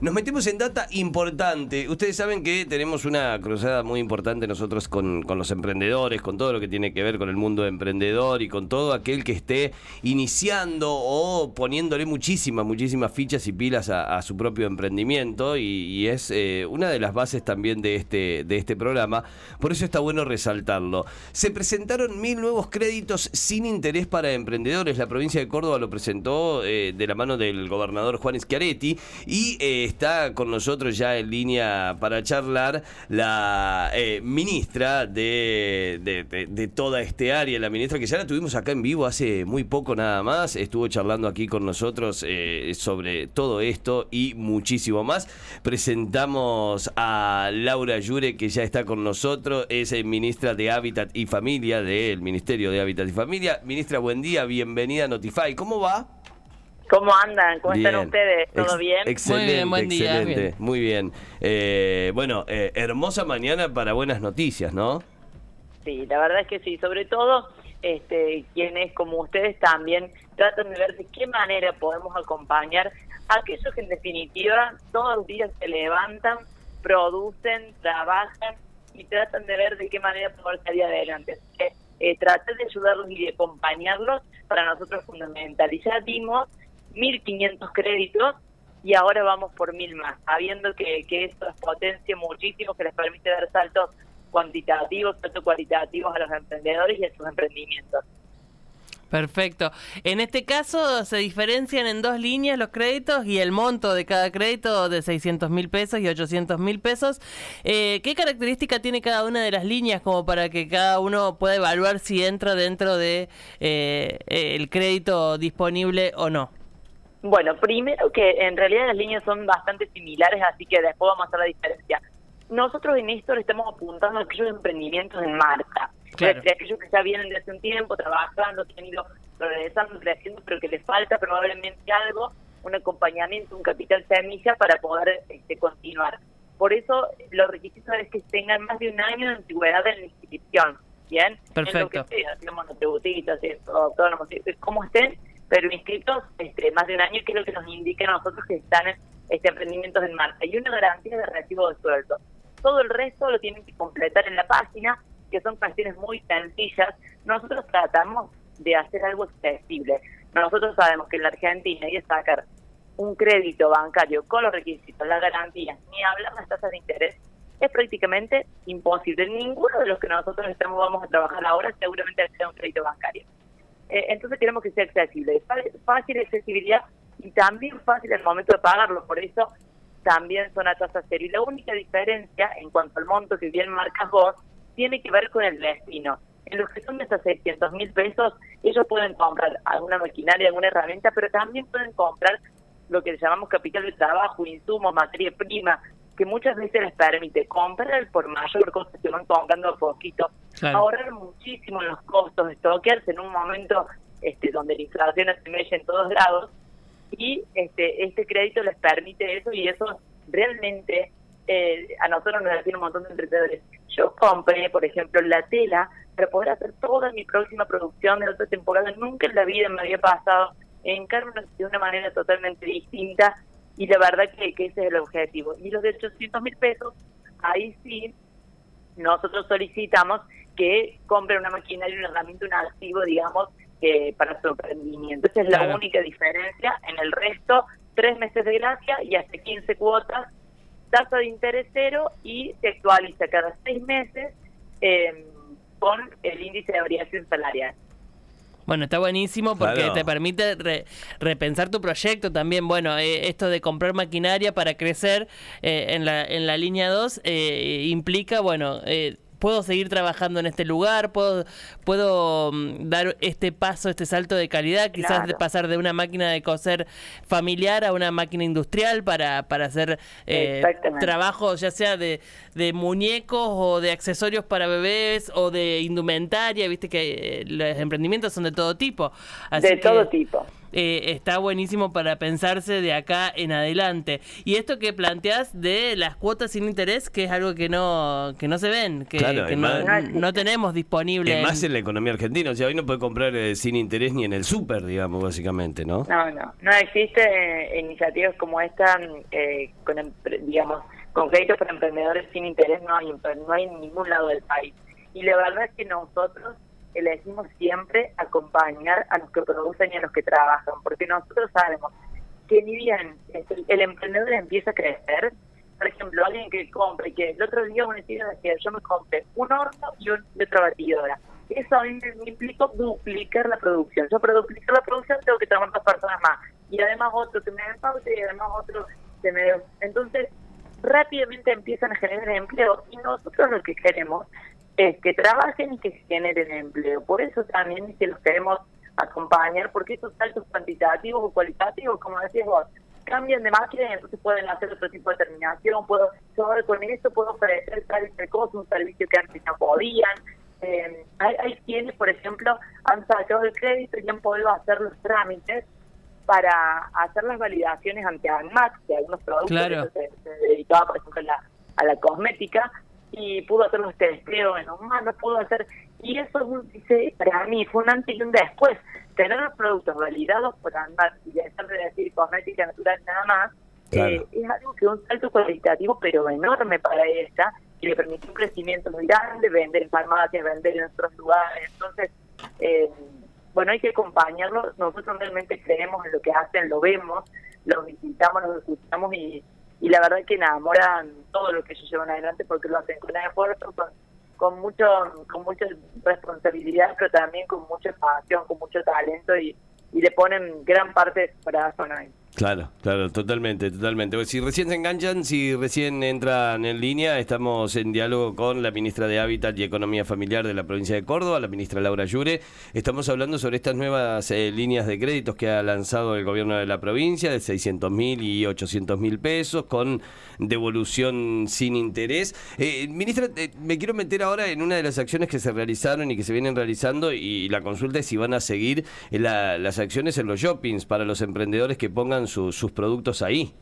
Nos metemos en data importante. Ustedes saben que tenemos una cruzada muy importante nosotros con, los emprendedores, con todo lo que tiene que ver con el mundo emprendedor y con todo aquel que esté iniciando o poniéndole muchísimas, muchísimas fichas y pilas a, su propio emprendimiento y, es eh, una de las bases también de este, de este programa. Por eso está bueno resaltarlo. Se presentaron mil nuevos créditos sin interés para emprendedores. La provincia de Córdoba lo presentó eh, de la mano del gobernador Juan Schiaretti y eh, está con nosotros ya en línea para charlar la eh, ministra de, de, toda este área, la ministra que ya la tuvimos acá en vivo hace muy poco nada más, estuvo charlando aquí con nosotros eh, sobre todo esto y muchísimo más. Presentamos a Laura Yure que ya está con nosotros, es eh, ministra de Hábitat y Familia del Ministerio de Hábitat y Familia. Ministra, buen día, bienvenida a Notify. ¿Cómo va? ¿Cómo andan? ¿Cómo están ustedes? ¿Todo bien? Excelente, muy bien, buen día. excelente. Muy bien. Eh, bueno, eh, hermosa mañana para buenas noticias, ¿no? Sí, la verdad es que sí. Sobre todo, este, quienes como ustedes también tratan de ver de qué manera podemos acompañar a aquellos que en definitiva todos los días se levantan, producen, trabajan y tratan de ver de qué manera poder salir adelante. Así que eh, tratar de ayudarlos y de acompañarlos para nosotros es fundamental. Y ya dimos 1.500 créditos y ahora vamos por 1.000 más, sabiendo que, que esto es potencia muchísimo, que les permite dar saltos cuantitativos, saltos cualitativos a los emprendedores y a sus emprendimientos. Perfecto. En este caso se diferencian en dos líneas los créditos y el monto de cada crédito de 600 mil pesos y 800 mil pesos. Eh, ¿Qué característica tiene cada una de las líneas como para que cada uno pueda evaluar si entra dentro de eh, el crédito disponible o no? Bueno, primero que en realidad las líneas son bastante similares, así que después vamos a hacer la diferencia. Nosotros en esto le estamos apuntando a aquellos emprendimientos en marca, claro. aquellos que ya vienen de hace un tiempo trabajando, que han ido progresando, creciendo, pero que les falta probablemente algo, un acompañamiento, un capital semilla para poder este, continuar. Por eso los requisitos es que tengan más de un año de antigüedad en la inscripción, ¿bien? Perfecto. En lo que sea, digamos, autónomos, como estén, pero inscritos este, más de un año, que es lo que nos indica a nosotros que están este, emprendimientos en marcha. Y una garantía de recibo de sueldo. Todo el resto lo tienen que completar en la página, que son cuestiones muy sencillas. Nosotros tratamos de hacer algo accesible. Nosotros sabemos que en la Argentina y sacar un crédito bancario con los requisitos, las garantías, ni hablar las tasas de interés, es prácticamente imposible. Ninguno de los que nosotros estamos vamos a trabajar ahora seguramente sea un crédito bancario. Eh, entonces queremos que sea accesible, fácil accesibilidad y también fácil el momento de pagarlo, por eso también son a tasa cero. Y la única diferencia en cuanto al monto que bien marcas vos, tiene que ver con el destino. En los que son de esos 600 mil pesos, ellos pueden comprar alguna maquinaria, alguna herramienta, pero también pueden comprar lo que llamamos capital de trabajo, insumos, materia prima, que muchas veces les permite comprar por mayor costo que van comprando a poquito, ahorrar muchísimo los costos de toquearse en un momento este, donde la inflación se en todos lados y este este crédito les permite eso y eso realmente eh, a nosotros nos decían un montón de emprendedores. Yo compré, por ejemplo, la tela para poder hacer toda mi próxima producción de otra temporada. Nunca en la vida me había pasado en de una manera totalmente distinta y la verdad que, ese es el objetivo. Y los de 800 mil pesos, ahí sí, nosotros solicitamos que compren una maquinaria, una herramienta, un activo, digamos, que para su emprendimiento. Esa es la única diferencia. En el resto, tres meses de gracia y hasta 15 cuotas, tasa de interés cero y se actualiza cada seis meses eh, con el índice de variación salarial. Bueno, está buenísimo porque te permite repensar tu proyecto también. Bueno, eh, esto de comprar maquinaria para crecer eh, en, la, en la línea 2 eh, implica, bueno, puedo seguir trabajando en este lugar, puedo, puedo mm, dar este paso, este salto de calidad, quizás de pasar de una máquina de coser familiar a una máquina industrial para, para hacer eh, trabajos ya sea de, de, muñecos o de accesorios para bebés o de indumentaria, viste que eh, los emprendimientos son de todo tipo. de todo tipo. Eh, está buenísimo para pensarse de acá en adelante. Y esto que planteas de las cuotas sin interés, que es algo que no que no se ven, que, no, tenemos disponible. más en la economía argentina, o sea, hoy no puede comprar eh, sin interés ni en el súper, digamos, básicamente, ¿no? No, no, no existe eh, iniciativas como esta, con, em, digamos, con créditos para emprendedores sin interés, no hay, no hay en ningún lado del país. Y la verdad es que nosotros elegimos siempre acompañar a los que producen y a los que trabajan, porque nosotros sabemos que ni bien el, emprendedor empieza a crecer, por ejemplo, alguien que compre, que el otro día una chica decía, yo me compré un horno y, un, otra batidora. Eso a mí me implica duplicar la producción. Yo para duplicar la producción tengo que tener más personas más. Y además otro que me den pauta y además otro que me den... Entonces, rápidamente empiezan a generar empleo y nosotros lo que queremos es que trabajen y que generen empleo. Por eso también es que los queremos acompañar, porque esos saltos cuantitativos o cualitativos, como decías vos, cambian de máquina y entonces pueden hacer otro tipo de terminación. Puedo, yo con esto puedo ofrecer tal cosa, un servicio que antes no podían. Eh, hay, hay quienes, por ejemplo, han sacado el crédito y han podido hacer los trámites para hacer las validaciones ante ANMAX de algunos productos claro. que se, dedicaba, por ejemplo, a la, a la cosmética, y pudo hacer los testeos en humanos, pudo hacer... Y eso dice, para mí fue un antes y un después. Tener los productos validados por andar y dejar de decir cosmética natural nada más, eh, es algo que es un salto cualitativo pero enorme para ella y le permitió un crecimiento muy grande, vender en farmacias, vender en otros lugares. Entonces, eh, bueno, hay que acompañarlo. Nosotros realmente creemos en lo que hacen, lo vemos, lo visitamos, lo escuchamos y y la verdad que enamoran todo lo que ellos llevan adelante porque lo hacen con esfuerzo, con, con mucho con mucha responsabilidad, pero también con mucha pasión, con mucho talento y, y le ponen gran parte de su corazón. Claro, claro, totalmente, totalmente. Si recién se enganchan, si recién entran en línea, estamos en diálogo con la ministra de Hábitat y Economía Familiar de la provincia de Córdoba, la ministra Laura Yure. Estamos hablando sobre estas nuevas eh, líneas de créditos que ha lanzado el gobierno de la provincia, de 600 mil y 800 mil pesos, con devolución sin interés. Eh, ministra, eh, me quiero meter ahora en una de las acciones que se realizaron y que se vienen realizando y, la consulta es si van a seguir las acciones en los shoppings para los emprendedores que pongan sus productos ahí.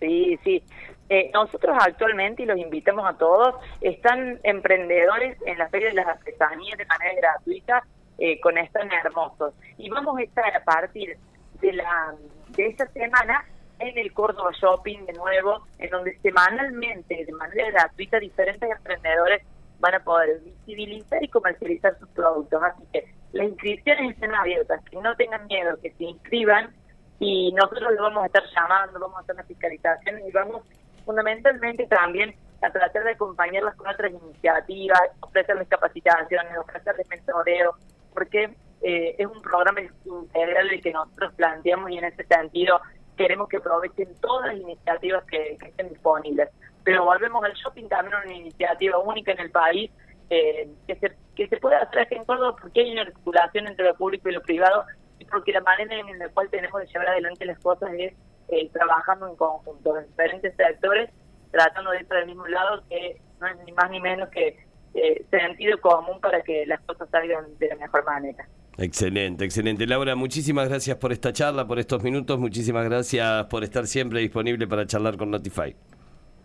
Sí, sí. Eh, nosotros actualmente, y los invitamos a todos, están emprendedores en la Feria de las Artesanías de manera gratuita eh, con están hermosos. Y vamos a estar a partir de, la, de esta semana en el Córdoba Shopping de nuevo, en donde semanalmente, de manera gratuita, diferentes emprendedores van a poder visibilizar y comercializar sus productos. Así que las inscripciones están abiertas, que no tengan miedo, que se inscriban y nosotros lo vamos a estar llamando, vamos a hacer una fiscalización y vamos fundamentalmente también a tratar de acompañarlas con otras iniciativas, ofrecerles capacitaciones, ofrecerles mentoreo, porque eh, es un programa integral el que nosotros planteamos y en ese sentido queremos que aprovechen todas las iniciativas que, estén disponibles. Pero volvemos al shopping también una iniciativa única en el país eh, que se que se puede hacer en Córdoba porque hay una articulación entre lo público y lo privado porque la manera en la cual tenemos de llevar adelante las cosas es eh, trabajando en conjunto, en diferentes sectores, tratando de ir para el mismo lado, que no es ni más ni menos que eh, sentido común para que las cosas salgan de la mejor manera. Excelente, excelente. Laura, muchísimas gracias por esta charla, por estos minutos, muchísimas gracias por estar siempre disponible para charlar con Notify.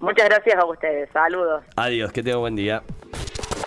Muchas gracias a ustedes, saludos. Adiós, que tenga buen día.